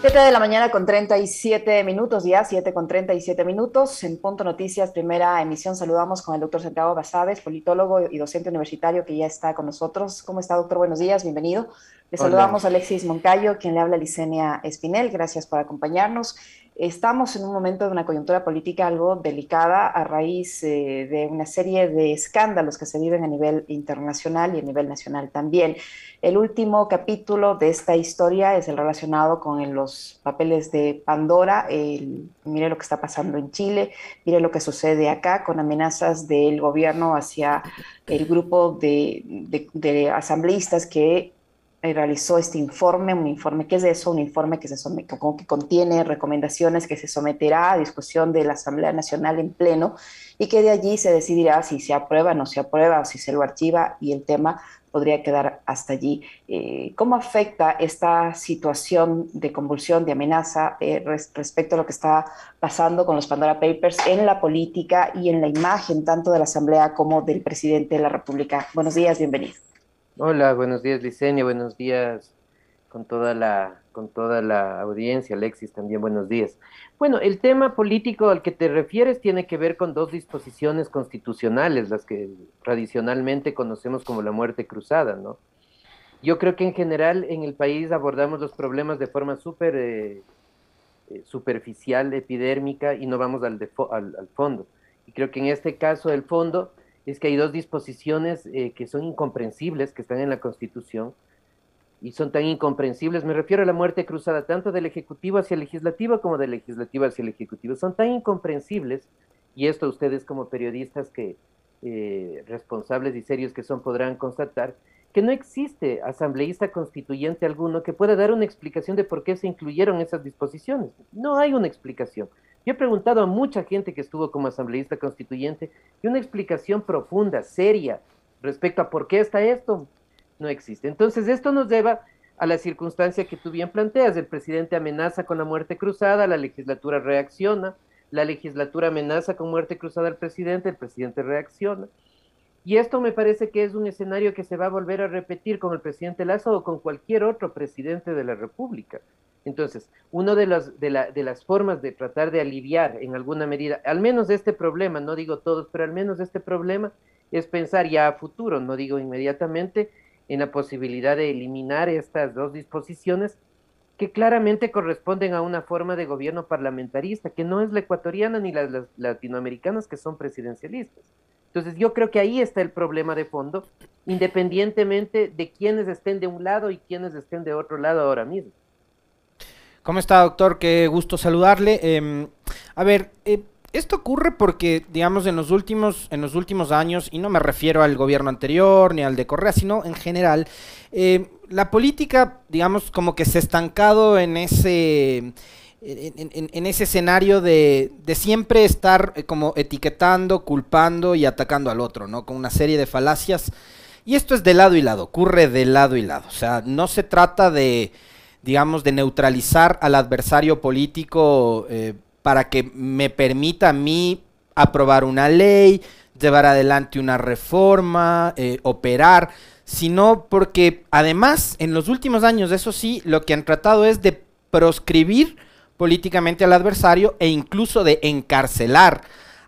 7 de la mañana con 37 minutos, ya 7 con 37 minutos. En Punto Noticias, primera emisión, saludamos con el doctor Santiago Basaves, politólogo y docente universitario que ya está con nosotros. ¿Cómo está, doctor? Buenos días, bienvenido. Le saludamos a Alexis Moncayo, quien le habla a Licenia Espinel. Gracias por acompañarnos. Estamos en un momento de una coyuntura política algo delicada a raíz eh, de una serie de escándalos que se viven a nivel internacional y a nivel nacional también. El último capítulo de esta historia es el relacionado con los papeles de Pandora. mire lo que está pasando en Chile, mire lo que sucede acá con amenazas del gobierno hacia el grupo de asambleístas que realizó este informe, un informe, ¿qué es eso? Un informe que, se somete, que contiene recomendaciones que se someterá a discusión de la Asamblea Nacional en pleno y que de allí se decidirá si se aprueba, no se aprueba o si se lo archiva y el tema podría quedar hasta allí. Eh, ¿Cómo afecta esta situación de convulsión, de amenaza eh, respecto a lo que está pasando con los Pandora Papers en la política y en la imagen tanto de la Asamblea como del presidente de la República? Buenos días, bienvenido. Hola, buenos días Licenia, buenos días con toda la con toda la audiencia, Alexis también buenos días. Bueno, el tema político al que te refieres tiene que ver con dos disposiciones constitucionales, las que tradicionalmente conocemos como la muerte cruzada, ¿no? Yo creo que en general en el país abordamos los problemas de forma súper eh, eh, superficial, epidérmica, y no vamos al, al, al fondo. Y creo que en este caso el fondo es que hay dos disposiciones eh, que son incomprensibles, que están en la Constitución, y son tan incomprensibles, me refiero a la muerte cruzada tanto del Ejecutivo hacia el Legislativo como del Legislativo hacia el Ejecutivo, son tan incomprensibles, y esto ustedes como periodistas que eh, responsables y serios que son podrán constatar, que no existe asambleísta constituyente alguno que pueda dar una explicación de por qué se incluyeron esas disposiciones. No hay una explicación. Yo he preguntado a mucha gente que estuvo como asambleísta constituyente y una explicación profunda, seria, respecto a por qué está esto, no existe. Entonces, esto nos lleva a la circunstancia que tú bien planteas. El presidente amenaza con la muerte cruzada, la legislatura reacciona, la legislatura amenaza con muerte cruzada al presidente, el presidente reacciona. Y esto me parece que es un escenario que se va a volver a repetir con el presidente Lazo o con cualquier otro presidente de la República. Entonces, una de las, de, la, de las formas de tratar de aliviar en alguna medida, al menos este problema, no digo todos, pero al menos este problema, es pensar ya a futuro, no digo inmediatamente, en la posibilidad de eliminar estas dos disposiciones que claramente corresponden a una forma de gobierno parlamentarista, que no es la ecuatoriana ni las, las latinoamericanas que son presidencialistas. Entonces yo creo que ahí está el problema de fondo, independientemente de quienes estén de un lado y quienes estén de otro lado ahora mismo. ¿Cómo está, doctor? Qué gusto saludarle. Em, a ver, eh, esto ocurre porque, digamos, en los últimos, en los últimos años, y no me refiero al gobierno anterior ni al de Correa, sino en general, eh, la política, digamos, como que se ha estancado en ese, en, ese escenario de, de siempre estar eh, como etiquetando, culpando y atacando al otro, ¿no? Con una serie de falacias. Y esto es de lado y lado, ocurre de lado y lado. O sea, no se trata de digamos, de neutralizar al adversario político eh, para que me permita a mí aprobar una ley, llevar adelante una reforma, eh, operar, sino porque además en los últimos años, eso sí, lo que han tratado es de proscribir políticamente al adversario e incluso de encarcelar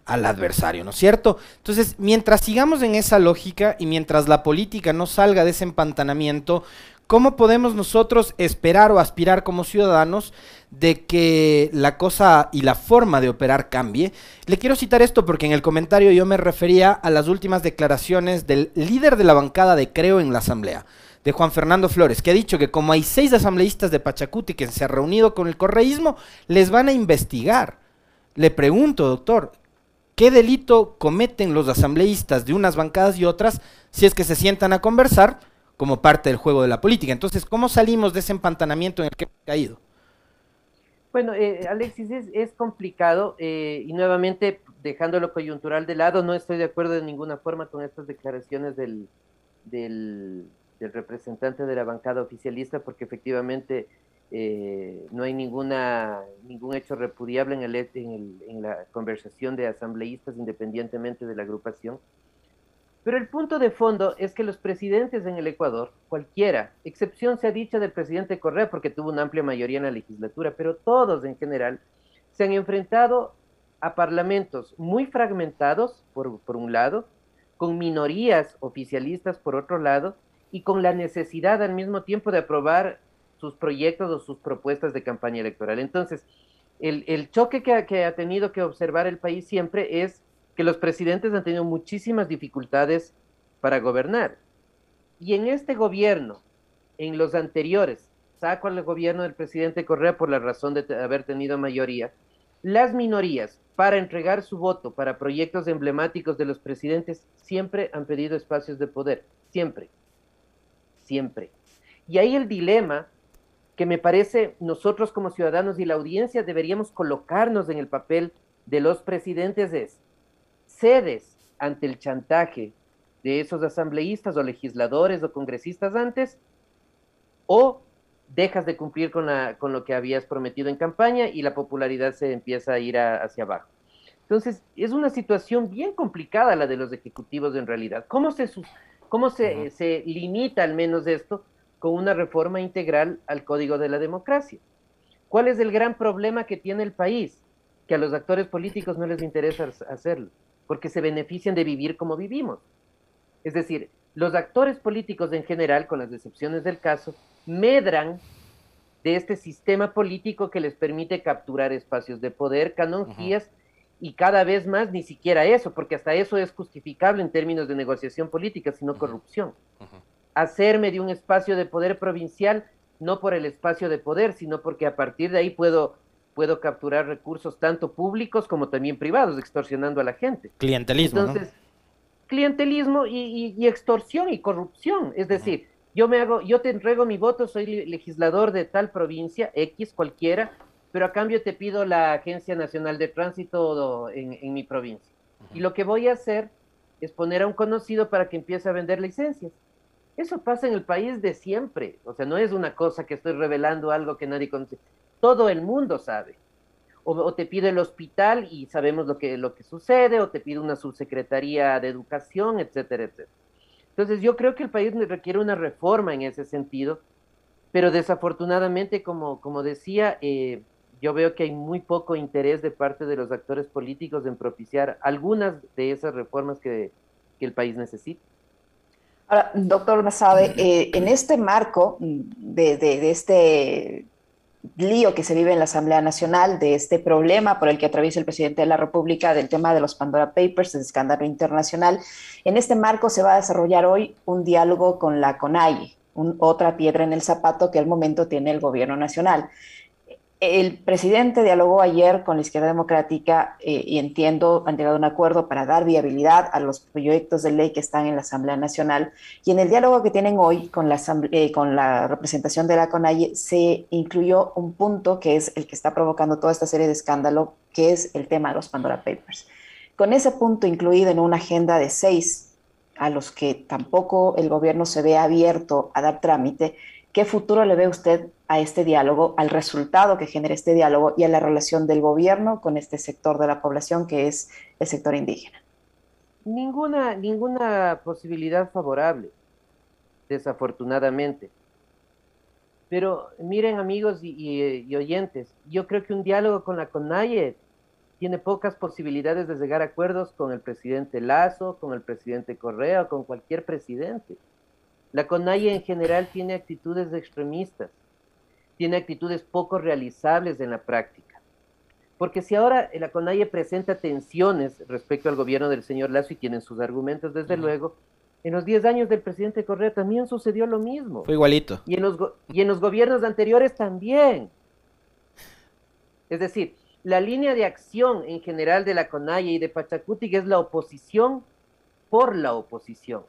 al adversario, ¿no es cierto? Entonces, mientras sigamos en esa lógica y mientras la política no salga de ese empantanamiento, ¿Cómo podemos nosotros esperar o aspirar como ciudadanos de que la cosa y la forma de operar cambie? Le quiero citar esto porque en el comentario yo me refería a las últimas declaraciones del líder de la bancada de Creo en la Asamblea, de Juan Fernando Flores, que ha dicho que como hay seis asambleístas de Pachacuti que se han reunido con el correísmo, les van a investigar. Le pregunto, doctor, ¿qué delito cometen los asambleístas de unas bancadas y otras si es que se sientan a conversar? Como parte del juego de la política. Entonces, ¿cómo salimos de ese empantanamiento en el que hemos caído? Bueno, eh, Alexis, es, complicado eh, y nuevamente, dejando lo coyuntural de lado, no estoy de acuerdo de ninguna forma con estas declaraciones del, del, representante de la bancada oficialista, porque efectivamente eh, no hay ninguna, ningún hecho repudiable en, el, en, el, en la conversación de asambleístas independientemente de la agrupación. Pero el punto de fondo es que los presidentes en el Ecuador, cualquiera, excepción se ha dicho del presidente Correa porque tuvo una amplia mayoría en la legislatura, pero todos en general se han enfrentado a parlamentos muy fragmentados, por, por un lado, con minorías oficialistas por otro lado, y con la necesidad al mismo tiempo de aprobar sus proyectos o sus propuestas de campaña electoral. Entonces, el, el choque que que ha tenido que observar el país siempre es que los presidentes han tenido muchísimas dificultades para gobernar. Y en este gobierno, en los anteriores, saco al gobierno del presidente Correa por la razón de haber tenido mayoría, las minorías, para entregar su voto para proyectos emblemáticos de los presidentes, siempre han pedido espacios de poder, siempre, siempre. Y ahí el dilema que me parece nosotros como ciudadanos y la audiencia deberíamos colocarnos en el papel de los presidentes es, cedes ante el chantaje de esos asambleístas o legisladores o congresistas antes, o dejas de cumplir con, la, con lo que habías prometido en campaña y la popularidad se empieza a ir hacia abajo. Entonces, es una situación bien complicada la de los ejecutivos en realidad. ¿Cómo se, cómo se, se limita al menos esto con una reforma integral al Código de la Democracia? ¿Cuál es el gran problema que tiene el país? Que a los actores políticos no les interesa hacerlo, porque se benefician de vivir como vivimos. Es decir, los actores políticos en general, con las excepciones del caso, medran de este sistema político que les permite capturar espacios de poder, canonjías, y cada vez más ni siquiera eso, porque hasta eso es justificable en términos de negociación política, sino corrupción. Hacerme de un espacio de poder provincial, no por el espacio de poder, sino porque a partir de ahí puedo, puedo capturar recursos tanto públicos como también privados, extorsionando a la gente. Clientelismo. Entonces, clientelismo y, extorsión y corrupción. Es decir, yo me hago, yo te entrego mi voto, soy legislador de tal provincia, X cualquiera, pero a cambio te pido la Agencia Nacional de Tránsito en, mi provincia. Y lo que voy a hacer es poner a un conocido para que empiece a vender licencias. Eso pasa en el país de siempre. O sea, no es una cosa que estoy revelando algo que nadie conoce. Todo el mundo sabe o, te pide el hospital y sabemos lo que, lo que sucede, o te pide una subsecretaría de educación, etcétera, etcétera. Entonces yo creo que el país requiere una reforma en ese sentido, pero desafortunadamente, como, como decía, eh, yo veo que hay muy poco interés de parte de los actores políticos en propiciar algunas de esas reformas que, que el país necesita. Ahora, doctor Masabe, eh, en este marco de, de, de, este lío que se vive en la Asamblea Nacional, de este problema por el que atraviesa el presidente de la República, del tema de los Pandora Papers, del escándalo internacional. En este marco se va a desarrollar hoy un diálogo con la CONAIE, otra piedra en el zapato que al momento tiene el gobierno nacional. El presidente dialogó ayer con la izquierda democrática eh, y entiendo han llegado a un acuerdo para dar viabilidad a los proyectos de ley que están en la Asamblea Nacional. Y en el diálogo que tienen hoy con la, eh, con la representación de la CONAIE se incluyó un punto que es el que está provocando toda esta serie de escándalo, que es el tema de los Pandora Papers. Con ese punto incluido en una agenda de seis a los que tampoco el gobierno se ve abierto a dar trámite, ¿qué futuro le ve usted a este diálogo, al resultado que genera este diálogo y a la relación del gobierno con este sector de la población que es el sector indígena? Ninguna, ninguna posibilidad favorable, desafortunadamente. Pero miren amigos y, oyentes, yo creo que un diálogo con la CONAIE tiene pocas posibilidades de llegar a acuerdos con el presidente Lazo, con el presidente Correa con cualquier presidente. La CONAIE en general tiene actitudes extremistas tiene actitudes poco realizables en la práctica. Porque si ahora la CONAIE presenta tensiones respecto al gobierno del señor Lazo y tienen sus argumentos, desde luego, en los 10 años del presidente Correa también sucedió lo mismo. Fue igualito. Y en los, y en los gobiernos anteriores también. Es decir, la línea de acción en general de la CONAIE y de Pachacuti es la oposición por la oposición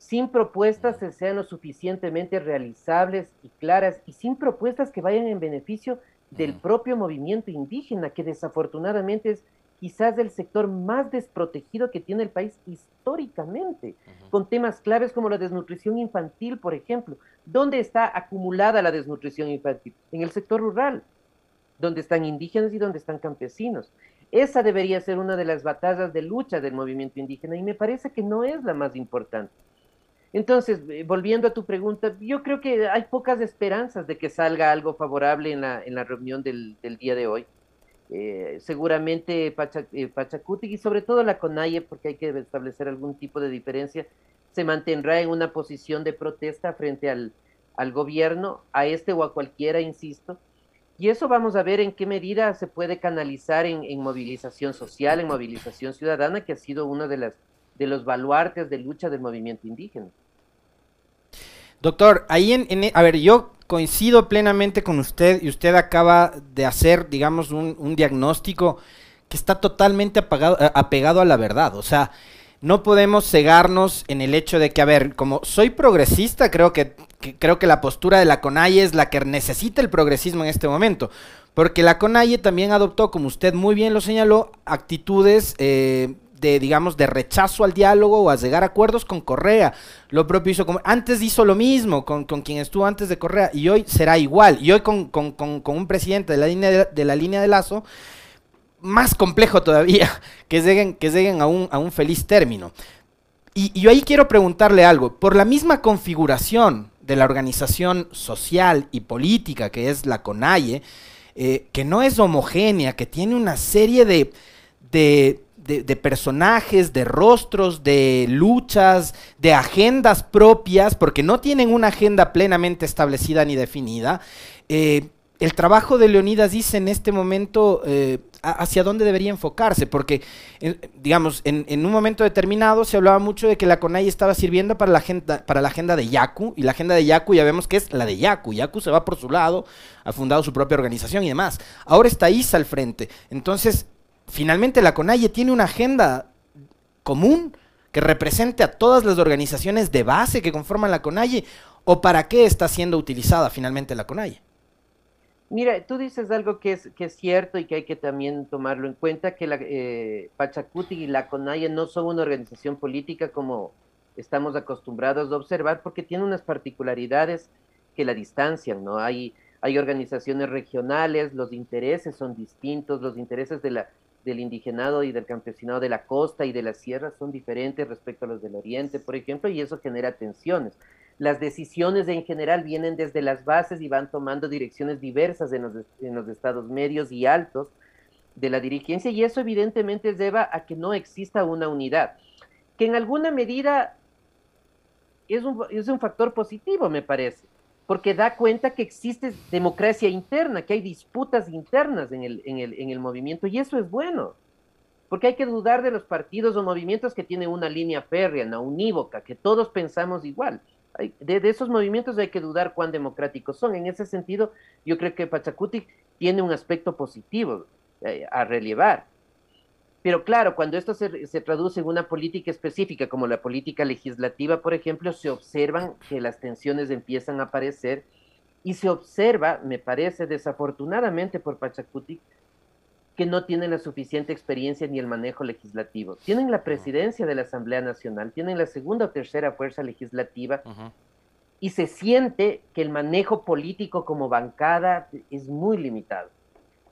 sin propuestas que sean lo suficientemente realizables y claras y sin propuestas que vayan en beneficio del propio movimiento indígena, que desafortunadamente es quizás el sector más desprotegido que tiene el país históricamente, con temas claves como la desnutrición infantil, por ejemplo. ¿Dónde está acumulada la desnutrición infantil? En el sector rural, donde están indígenas y donde están campesinos. Esa debería ser una de las batallas de lucha del movimiento indígena y me parece que no es la más importante. Entonces, eh, volviendo a tu pregunta, yo creo que hay pocas esperanzas de que salga algo favorable en la, en la reunión del, del día de hoy. Eh, seguramente Pacha, eh, y sobre todo la CONAIE, porque hay que establecer algún tipo de diferencia, se mantendrá en una posición de protesta frente al, al gobierno, a este o a cualquiera, insisto, y eso vamos a ver en qué medida se puede canalizar en, movilización social, en movilización ciudadana, que ha sido uno de, las, de los baluartes de lucha del movimiento indígena. Doctor, ahí en, en, a ver, yo coincido plenamente con usted y usted acaba de hacer, digamos, un, diagnóstico que está totalmente apagado, apegado a la verdad. O sea, no podemos cegarnos en el hecho de que, a ver, como soy progresista, creo que, creo que la postura de la CONAIE es la que necesita el progresismo en este momento. Porque la CONAIE también adoptó, como usted muy bien lo señaló, actitudes eh, de, digamos, de rechazo al diálogo o a llegar a acuerdos con Correa. Lo propio hizo, como, antes hizo lo mismo con, con quien estuvo antes de Correa y hoy será igual. Y hoy con, con, con un presidente de la línea de, la línea de Lazo más complejo todavía que lleguen, que lleguen a, un, a un feliz término. Y, yo ahí quiero preguntarle algo. Por la misma configuración de la organización social y política que es la CONAIE, eh, que no es homogénea, que tiene una serie de, de, de, personajes, de rostros, de luchas, de agendas propias, porque no tienen una agenda plenamente establecida ni definida. Eh, el trabajo de Leonidas dice en este momento eh, hacia dónde debería enfocarse, porque, digamos, en, un momento determinado se hablaba mucho de que la CONAI estaba sirviendo para la, agenda, para la agenda de Yaku, y la agenda de Yaku ya vemos que es la de Yaku. Yaku se va por su lado, ha fundado su propia organización y demás. Ahora está ISA al frente. Entonces, finalmente la CONAIE tiene una agenda común que represente a todas las organizaciones de base que conforman la CONAIE, o para qué está siendo utilizada finalmente la CONAIE. Mira, tú dices algo que es, que es cierto y que hay que también tomarlo en cuenta, que la eh, Pachacuti y la CONAIE no son una organización política como estamos acostumbrados a observar, porque tiene unas particularidades que la distancian, ¿no? Hay, hay organizaciones regionales, los intereses son distintos, los intereses de la, del indigenado y del campesinado de la costa y de la sierra son diferentes respecto a los del oriente, por ejemplo, y eso genera tensiones. Las decisiones en general vienen desde las bases y van tomando direcciones diversas en los, estados medios y altos de la dirigencia y eso evidentemente lleva a que no exista una unidad, que en alguna medida es un, es un factor positivo, me parece, porque da cuenta que existe democracia interna, que hay disputas internas en el, en el, en el movimiento y eso es bueno porque hay que dudar de los partidos o movimientos que tienen una línea férrea, una unívoca, que todos pensamos igual de, esos movimientos hay que dudar cuán democráticos son. En ese sentido, yo creo que Pachacuti tiene un aspecto positivo eh, a relevar. Pero claro, cuando esto se, se, traduce en una política específica, como la política legislativa, por ejemplo, se observan que las tensiones empiezan a aparecer y se observa, me parece desafortunadamente por Pachacuti, que no tienen la suficiente experiencia ni el manejo legislativo. Tienen la presidencia de la Asamblea Nacional, tienen la segunda o tercera fuerza legislativa y se siente que el manejo político como bancada es muy limitado.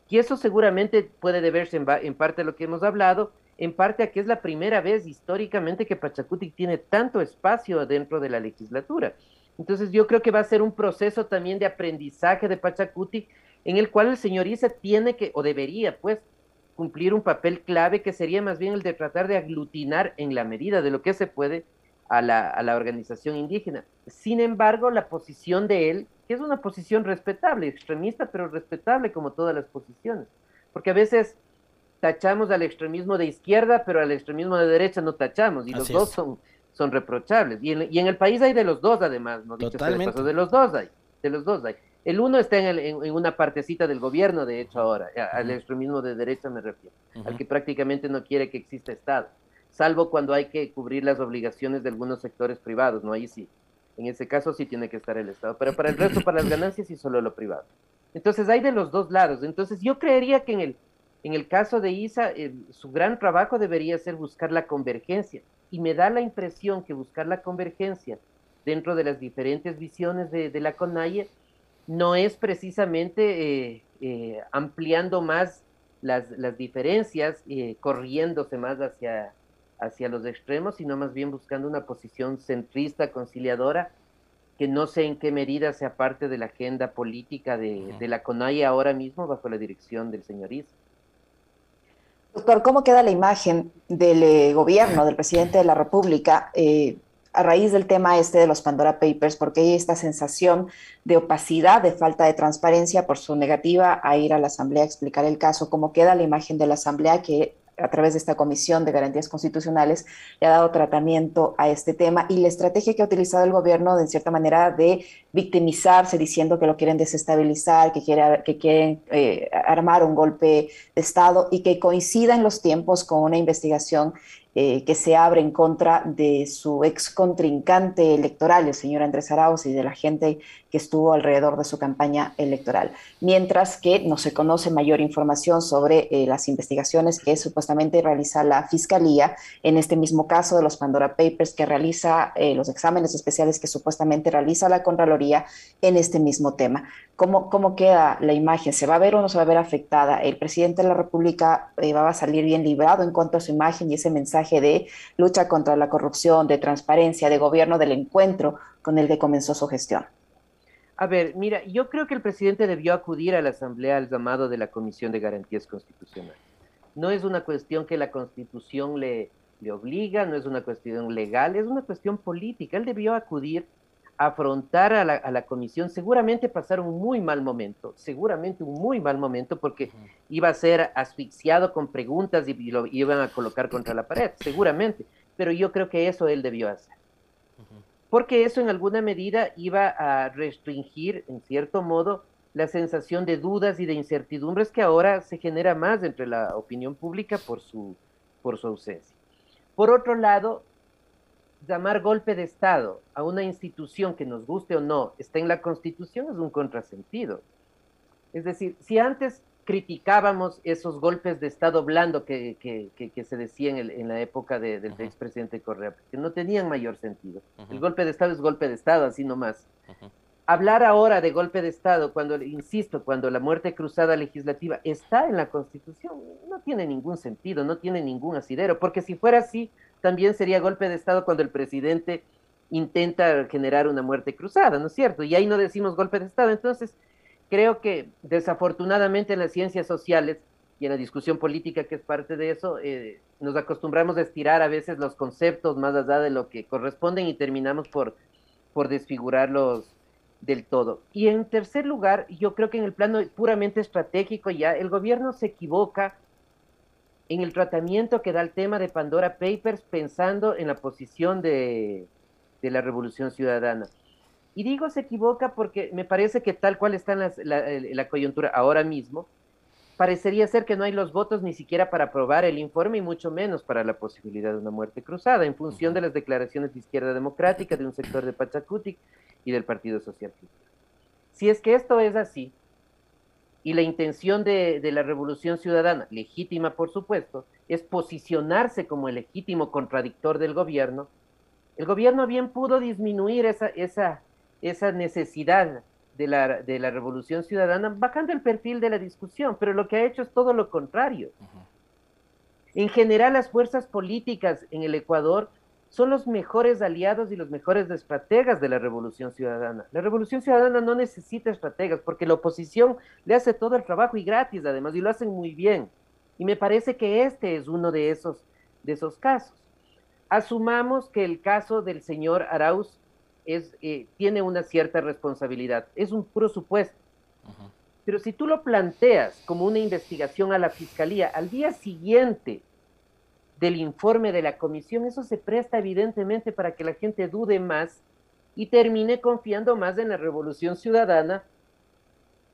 Y eso seguramente puede deberse en, parte a lo que hemos hablado, en parte a que es la primera vez históricamente que Pachacuti tiene tanto espacio dentro de la legislatura. Entonces yo creo que va a ser un proceso también de aprendizaje de Pachacuti en el cual el señor Isa tiene que, o debería, pues, cumplir un papel clave que sería más bien el de tratar de aglutinar en la medida de lo que se puede a la, a la organización indígena. Sin embargo, la posición de él, que es una posición respetable, extremista, pero respetable como todas las posiciones, porque a veces tachamos al extremismo de izquierda, pero al extremismo de derecha no tachamos, y los dos son, son reprochables. Y en, y en, el país hay de los dos, además, ¿no? Dicho Totalmente. de los dos hay, de los dos hay. El uno está en, una partecita del gobierno, de hecho, ahora, al extremismo de derecha me refiero, al que prácticamente no quiere que exista Estado, salvo cuando hay que cubrir las obligaciones de algunos sectores privados, ¿no? Ahí sí, en ese caso sí tiene que estar el Estado, pero para el resto, para las ganancias, sí solo lo privado. Entonces hay de los dos lados, entonces yo creería que en el, en el caso de ISA, su gran trabajo debería ser buscar la convergencia, y me da la impresión que buscar la convergencia dentro de las diferentes visiones de, la CONAIE no es precisamente eh, eh, ampliando más las, las diferencias, eh, corriéndose más hacia, hacia los extremos, sino más bien buscando una posición centrista, conciliadora, que no sé en qué medida sea parte de la agenda política de, de la CONAI ahora mismo bajo la dirección del señor Is. Doctor, ¿cómo queda la imagen del eh, gobierno, del presidente de la República, eh, a raíz del tema este de los Pandora Papers? Porque hay esta sensación de opacidad, de falta de transparencia por su negativa a ir a la Asamblea a explicar el caso. ¿Cómo queda la imagen de la Asamblea que a través de esta Comisión de Garantías Constitucionales, le ha dado tratamiento a este tema y la estrategia que ha utilizado el gobierno, de cierta manera, de victimizarse diciendo que lo quieren desestabilizar, que, quiere, que quieren eh, armar un golpe de Estado y que coincida en los tiempos con una investigación eh, que se abre en contra de su ex contrincante electoral, el señor Andrés Arauz, y de la gente que estuvo alrededor de su campaña electoral. Mientras que no se conoce mayor información sobre eh, las investigaciones que supuestamente realiza la Fiscalía en este mismo caso de los Pandora Papers, que realiza eh, los exámenes especiales que supuestamente realiza la Contraloría en este mismo tema. ¿Cómo, ¿Cómo queda la imagen? ¿Se va a ver o no se va a ver afectada? ¿El presidente de la República va a salir bien librado en cuanto a su imagen y ese mensaje? de lucha contra la corrupción, de transparencia, de gobierno del encuentro con el que comenzó su gestión? A ver, mira, yo creo que el presidente debió acudir a la Asamblea al llamado de la Comisión de Garantías Constitucionales. No es una cuestión que la Constitución le, le obliga, no es una cuestión legal, es una cuestión política. Él debió acudir afrontar a la, comisión, seguramente pasar un muy mal momento, seguramente un muy mal momento, porque iba a ser asfixiado con preguntas y, lo iban a colocar contra la pared, seguramente, pero yo creo que eso él debió hacer. Porque eso en alguna medida iba a restringir, en cierto modo, la sensación de dudas y de incertidumbres que ahora se genera más entre la opinión pública por su, por su ausencia. Por otro lado, llamar golpe de Estado a una institución que nos guste o no está en la Constitución es un contrasentido. Es decir, si antes criticábamos esos golpes de Estado blando que, se decían en, la época del expresidente Correa, que no tenían mayor sentido. El golpe de Estado es golpe de Estado, así nomás. Hablar ahora de golpe de Estado, cuando, insisto, cuando la muerte cruzada legislativa está en la Constitución, no tiene ningún sentido, no tiene ningún asidero, porque si fuera así, también sería golpe de Estado cuando el presidente intenta generar una muerte cruzada, ¿no es cierto? Y ahí no decimos golpe de Estado. Entonces, creo que desafortunadamente en las ciencias sociales y en la discusión política que es parte de eso, eh, nos acostumbramos a estirar a veces los conceptos más allá de lo que corresponden y terminamos por, por desfigurarlos del todo. Y en tercer lugar, yo creo que en el plano puramente estratégico ya el gobierno se equivoca en el tratamiento que da el tema de Pandora Papers pensando en la posición de, la Revolución Ciudadana. Y digo se equivoca porque me parece que tal cual está en la, coyuntura ahora mismo, parecería ser que no hay los votos ni siquiera para aprobar el informe y mucho menos para la posibilidad de una muerte cruzada, en función de las declaraciones de izquierda democrática, de un sector de Pachacutic y del Partido Social. Si es que esto es así, y la intención de, la revolución ciudadana, legítima por supuesto, es posicionarse como el legítimo contradictor del gobierno, el gobierno bien pudo disminuir esa, esa, esa necesidad de la, de la revolución ciudadana bajando el perfil de la discusión, pero lo que ha hecho es todo lo contrario. En general, las fuerzas políticas en el Ecuador son los mejores aliados y los mejores estrategas de la revolución ciudadana. La revolución ciudadana no necesita estrategas porque la oposición le hace todo el trabajo y gratis además y lo hacen muy bien. Y me parece que este es uno de esos, de esos casos. Asumamos que el caso del señor Arauz es, eh, tiene una cierta responsabilidad. Es un puro supuesto. Pero si tú lo planteas como una investigación a la fiscalía, al día siguiente del informe de la comisión, eso se presta evidentemente para que la gente dude más y termine confiando más en la revolución ciudadana,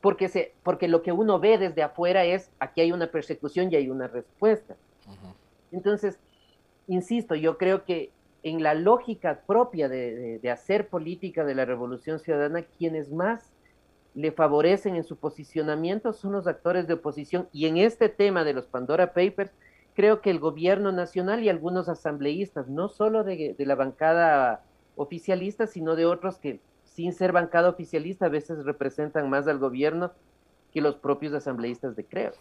porque, se, porque lo que uno ve desde afuera es, aquí hay una persecución y hay una respuesta. Entonces, insisto, yo creo que en la lógica propia de, de, hacer política de la revolución ciudadana, quienes más le favorecen en su posicionamiento son los actores de oposición. Y en este tema de los Pandora Papers, creo que el gobierno nacional y algunos asambleístas, no solo de, la bancada oficialista, sino de otros que sin ser bancada oficialista a veces representan más al gobierno que los propios asambleístas de Creo.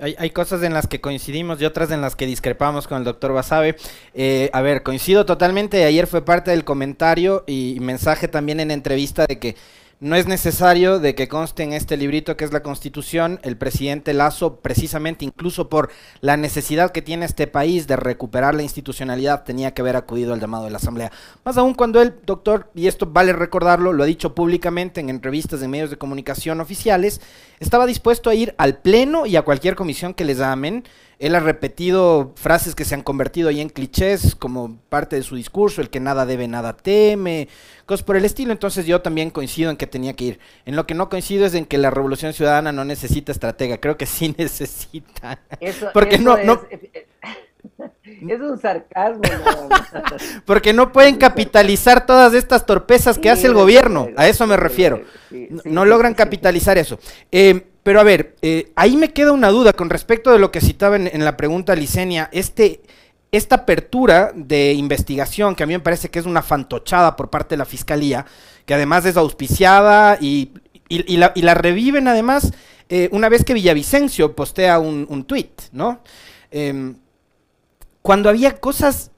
Hay, cosas en las que coincidimos y otras en las que discrepamos con el doctor Basabe. Eh, a ver, coincido totalmente. Ayer fue parte del comentario y mensaje también en entrevista de que no es necesario de que conste en este librito que es la Constitución, el presidente Lazo, precisamente incluso por la necesidad que tiene este país de recuperar la institucionalidad, tenía que haber acudido al llamado de la Asamblea. Más aún cuando el doctor, y esto vale recordarlo, lo ha dicho públicamente en entrevistas de medios de comunicación oficiales, estaba dispuesto a ir al Pleno y a cualquier comisión que les amen él ha repetido frases que se han convertido ahí en clichés como parte de su discurso, el que nada debe, nada teme, cosas por el estilo. Entonces yo también coincido en que tenía que ir. En lo que no coincido es en que la revolución ciudadana no necesita estratega. Creo que sí necesita. Eso, Porque no, no... Eh, eh, es, un sarcasmo. Porque no pueden capitalizar todas estas torpezas que hace el gobierno. A eso me refiero. no logran capitalizar eso. Eh, pero a ver, eh, ahí me queda una duda con respecto de lo que citaba en, la pregunta Licenia. Este, esta apertura de investigación, que a mí me parece que es una fantochada por parte de la Fiscalía, que además es auspiciada y, la, reviven además eh, una vez que Villavicencio postea un, un tuit, ¿no? Em, cuando había cosas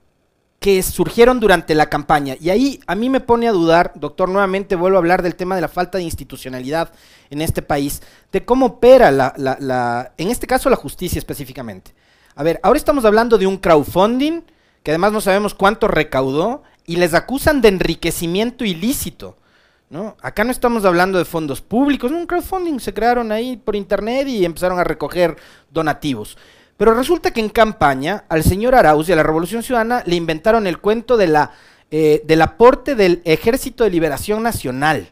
que surgieron durante la campaña. Y ahí a mí me pone a dudar, doctor, nuevamente vuelvo a hablar del tema de la falta de institucionalidad en este país, de cómo opera la, la, en este caso la justicia específicamente. A ver, ahora estamos hablando de un crowdfunding, que además no sabemos cuánto recaudó, y les acusan de enriquecimiento ilícito. ¿no? Acá no estamos hablando de fondos públicos, un crowdfunding se crearon ahí por internet y empezaron a recoger donativos. Pero resulta que en campaña al señor Arauz y a la Revolución Ciudadana le inventaron el cuento de la, eh, del aporte del Ejército de Liberación Nacional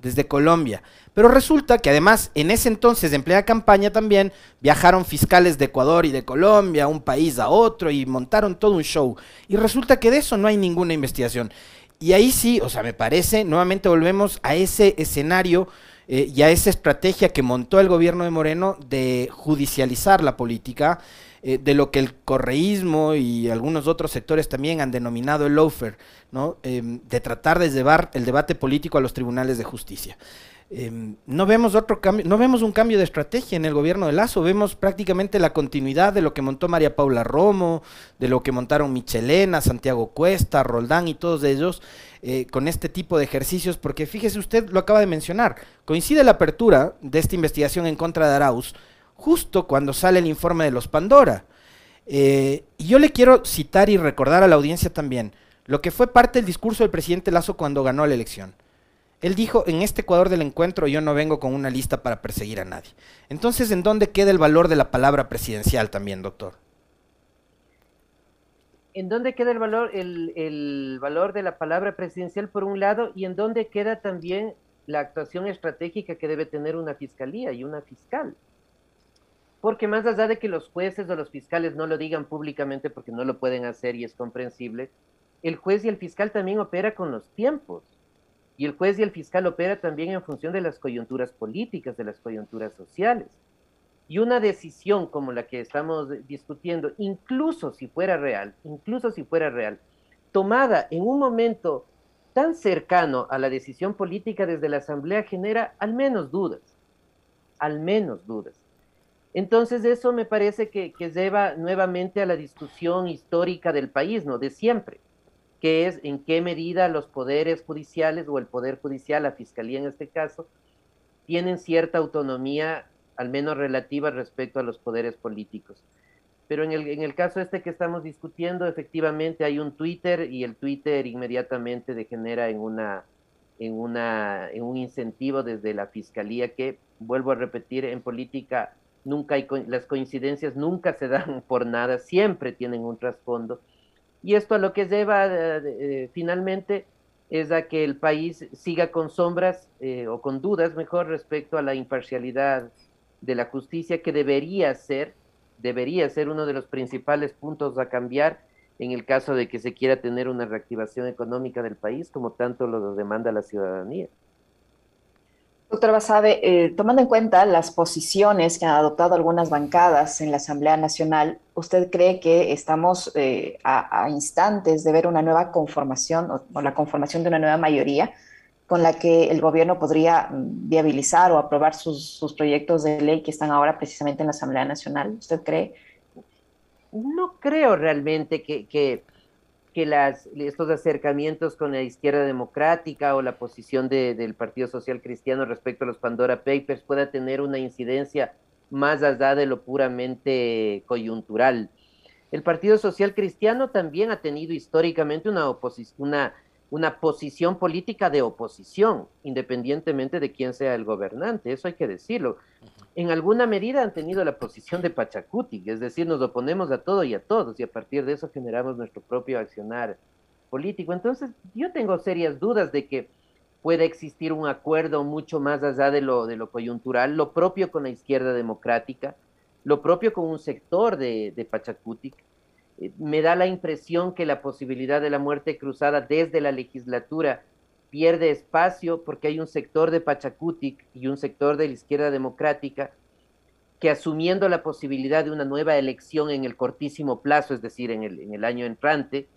desde Colombia. Pero resulta que además en ese entonces, en plena campaña también, viajaron fiscales de Ecuador y de Colombia, un país a otro, y montaron todo un show. Y resulta que de eso no hay ninguna investigación. Y ahí sí, o sea, me parece, nuevamente volvemos a ese escenario eh, y a esa estrategia que montó el gobierno de Moreno de judicializar la política, eh, de lo que el correísmo y algunos otros sectores también han denominado el loafer, ¿no? Em, de tratar de llevar el debate político a los tribunales de justicia. Em, no vemos otro cambio, no vemos un cambio de estrategia en el gobierno de Lazo, vemos prácticamente la continuidad de lo que montó María Paula Romo, de lo que montaron Michelena, Santiago Cuesta, Roldán y todos ellos, eh, con este tipo de ejercicios, porque fíjese usted, lo acaba de mencionar, coincide la apertura de esta investigación en contra de Arauz justo cuando sale el informe de los Pandora. Eh, y yo le quiero citar y recordar a la audiencia también lo que fue parte del discurso del presidente Lazo cuando ganó la elección. Él dijo, en este Ecuador del encuentro yo no vengo con una lista para perseguir a nadie. Entonces, ¿en dónde queda el valor de la palabra presidencial también, doctor? en dónde queda el valor, el, valor de la palabra presidencial por un lado y en dónde queda también la actuación estratégica que debe tener una fiscalía y una fiscal. Porque más allá de que los jueces o los fiscales no lo digan públicamente porque no lo pueden hacer y es comprensible, el juez y el fiscal también opera con los tiempos. Y el juez y el fiscal opera también en función de las coyunturas políticas, de las coyunturas sociales. Y una decisión como la que estamos discutiendo, incluso si fuera real, incluso si fuera real, tomada en un momento tan cercano a la decisión política desde la Asamblea genera al menos dudas, al menos dudas. Entonces eso me parece que, que lleva nuevamente a la discusión histórica del país, ¿no? De siempre, que es en qué medida los poderes judiciales o el poder judicial, la fiscalía en este caso, tienen cierta autonomía al menos relativa respecto a los poderes políticos. Pero en el, en el caso este que estamos discutiendo, efectivamente hay un Twitter y el Twitter inmediatamente degenera en, una, en, una, en un incentivo desde la fiscalía que, vuelvo a repetir, en política nunca hay, las coincidencias nunca se dan por nada, siempre tienen un trasfondo. Y esto a lo que lleva eh, eh, finalmente es a que el país siga con sombras eh, o con dudas, mejor, respecto a la imparcialidad de la justicia que debería ser, debería ser uno de los principales puntos a cambiar en el caso de que se quiera tener una reactivación económica del país, como tanto lo demanda la ciudadanía. Doctor Basabe, eh, tomando en cuenta las posiciones que han adoptado algunas bancadas en la Asamblea Nacional, ¿usted cree que estamos eh, a, instantes de ver una nueva conformación o, la conformación de una nueva mayoría con la que el gobierno podría mm, viabilizar o aprobar sus, proyectos de ley que están ahora precisamente en la Asamblea Nacional? ¿Usted cree? No creo realmente que, las, estos acercamientos con la izquierda democrática o la posición del Partido Social Cristiano respecto a los Pandora Papers pueda tener una incidencia más allá de lo puramente coyuntural. El Partido Social Cristiano también ha tenido históricamente una, una, una posición política de oposición, independientemente de quién sea el gobernante, eso hay que decirlo. En alguna medida han tenido la posición de Pachacuti, es decir, nos oponemos a todo y a todos, y a partir de eso generamos nuestro propio accionar político. Entonces, yo tengo serias dudas de que pueda existir un acuerdo mucho más allá de lo, coyuntural, lo propio con la izquierda democrática, lo propio con un sector de, de. Eh, me da la impresión que la posibilidad de la muerte cruzada desde la legislatura pierde espacio porque hay un sector de Pachacutic y un sector de la izquierda democrática que asumiendo la posibilidad de una nueva elección en el cortísimo plazo, es decir, en el, en el año entrante,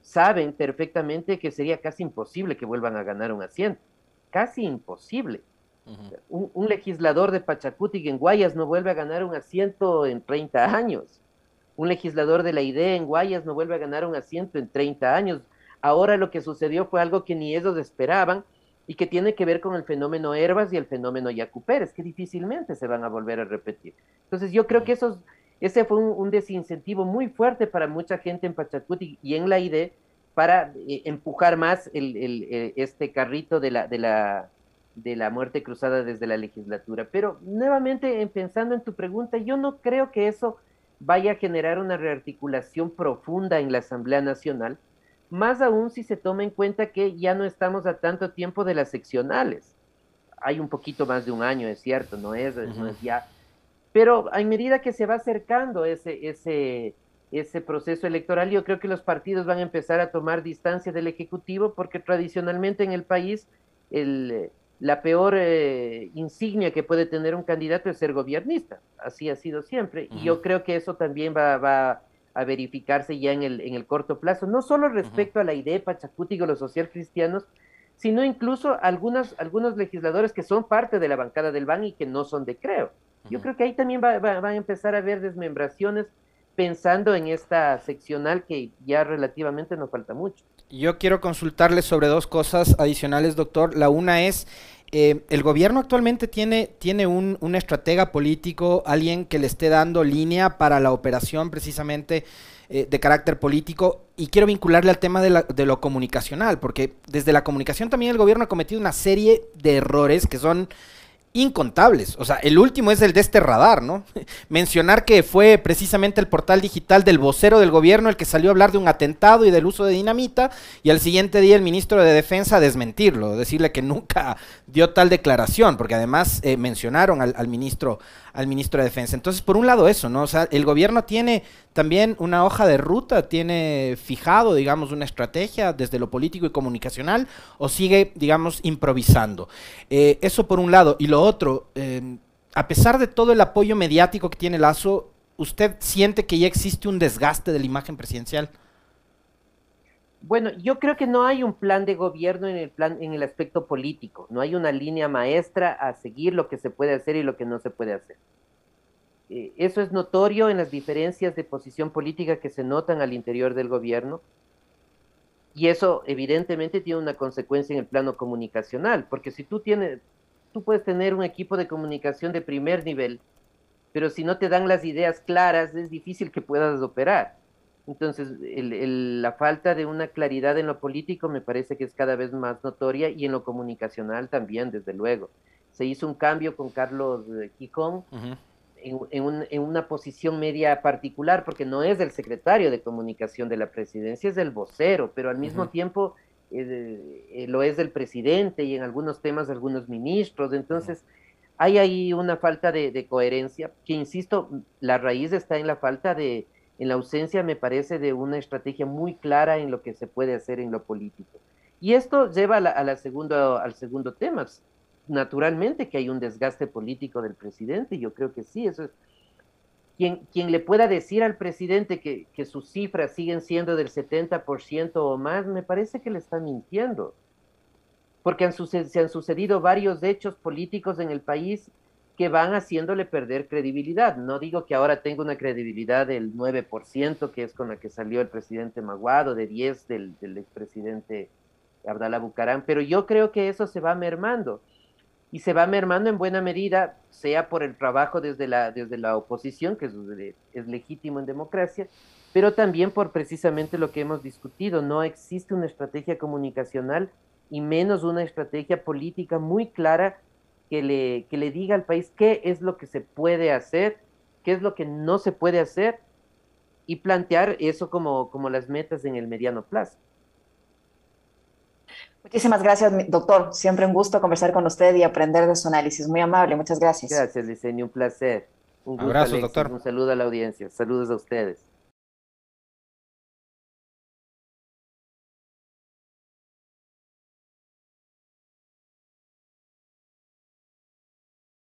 saben perfectamente que sería casi imposible que vuelvan a ganar un asiento. Casi imposible un, legislador de Pachacuti en Guayas no vuelve a ganar un asiento en 30 años. Un legislador de la IDE en Guayas no vuelve a ganar un asiento en 30 años. Ahora lo que sucedió fue algo que ni ellos esperaban y que tiene que ver con el fenómeno Herbas y el fenómeno Yacu que difícilmente se van a volver a repetir. Entonces yo creo que esos, ese fue un, desincentivo muy fuerte para mucha gente en Pachacuti y en la IDE para eh, empujar más el, eh, este carrito de la, de la de la muerte cruzada desde la legislatura. Pero nuevamente, pensando en tu pregunta, yo no creo que eso vaya a generar una rearticulación profunda en la Asamblea Nacional, más aún si se toma en cuenta que ya no estamos a tanto tiempo de las seccionales. Hay un poquito más de un año, es cierto, no es, no es ya. Pero a medida que se va acercando ese, ese, ese proceso electoral, yo creo que los partidos van a empezar a tomar distancia del Ejecutivo porque tradicionalmente en el país el, la peor eh, insignia que puede tener un candidato es ser gobernista. Así ha sido siempre. Y yo creo que eso también va, a verificarse ya en el, en el corto plazo, no solo respecto a la idea Pachacuti y los social cristianos, sino incluso algunos, algunos legisladores que son parte de la bancada del BAN y que no son de Creo. Yo creo que ahí también va, va, a empezar a haber desmembraciones pensando en esta seccional que ya relativamente nos falta mucho. Yo quiero consultarle sobre dos cosas adicionales, doctor. La una es, eh, el gobierno actualmente tiene, tiene un, un, estratega político, alguien que le esté dando línea para la operación precisamente eh, de carácter político. Y quiero vincularle al tema de, de lo comunicacional, porque desde la comunicación también el gobierno ha cometido una serie de errores que son incontables. O sea, el último es el de este radar, ¿no? Mencionar que fue precisamente el portal digital del vocero del gobierno el que salió a hablar de un atentado y del uso de dinamita y al siguiente día el ministro de Defensa desmentirlo, decirle que nunca dio tal declaración, porque además eh, mencionaron al, ministro al ministro de Defensa. Entonces, por un lado eso, ¿no? O sea, el gobierno tiene también una hoja de ruta, tiene fijado, digamos, una estrategia desde lo político y comunicacional, o sigue, digamos, improvisando. Eh, eso por un lado. Y lo otro, eh, a pesar de todo el apoyo mediático que tiene Lazo, ¿usted siente que ya existe un desgaste de la imagen presidencial? Bueno, yo creo que no hay un plan de gobierno en el plan, en el aspecto político. No hay una línea maestra a seguir lo que se puede hacer y lo que no se puede hacer. Eh, eso es notorio en las diferencias de posición política que se notan al interior del gobierno. Y eso evidentemente tiene una consecuencia en el plano comunicacional, porque si tú tienes, tú puedes tener un equipo de comunicación de primer nivel, pero si no te dan las ideas claras, es difícil que puedas operar. Entonces, la falta de una claridad en lo político me parece que es cada vez más notoria y en lo comunicacional también, desde luego. Se hizo un cambio con Carlos eh, Quijón en, una posición media particular, porque no es el secretario de comunicación de la presidencia, es el vocero, pero al mismo tiempo eh, eh, lo es del presidente y en algunos temas algunos ministros. Entonces, hay ahí una falta de coherencia, que insisto, la raíz está en la falta de en la ausencia, me parece, de una estrategia muy clara en lo que se puede hacer en lo político. Y esto lleva a la, al segundo tema. Naturalmente que hay un desgaste político del presidente, yo creo que sí, eso es. Quien, quien le pueda decir al presidente que, que sus cifras siguen siendo del 70% o más, me parece que le está mintiendo. porque se han sucedido varios hechos políticos en el país que van haciéndole perder credibilidad. No digo que ahora tenga una credibilidad del 9%, que es con la que salió el presidente Maguado, de 10 del, del expresidente Abdalá Bucarán, pero yo creo que eso se va mermando. Y se va mermando en buena medida, sea por el trabajo desde la, desde la oposición, que es, legítimo en democracia, pero también por precisamente lo que hemos discutido. No existe una estrategia comunicacional y menos una estrategia política muy clara que le, que le diga al país qué es lo que se puede hacer, qué es lo que no se puede hacer y plantear eso como, como las metas en el mediano plazo. Muchísimas gracias, doctor. Siempre un gusto conversar con usted y aprender de su análisis. Muy amable, muchas gracias. Gracias, Liceño, un placer. Un Abrazo, doctor. Un saludo a la audiencia. Saludos a ustedes.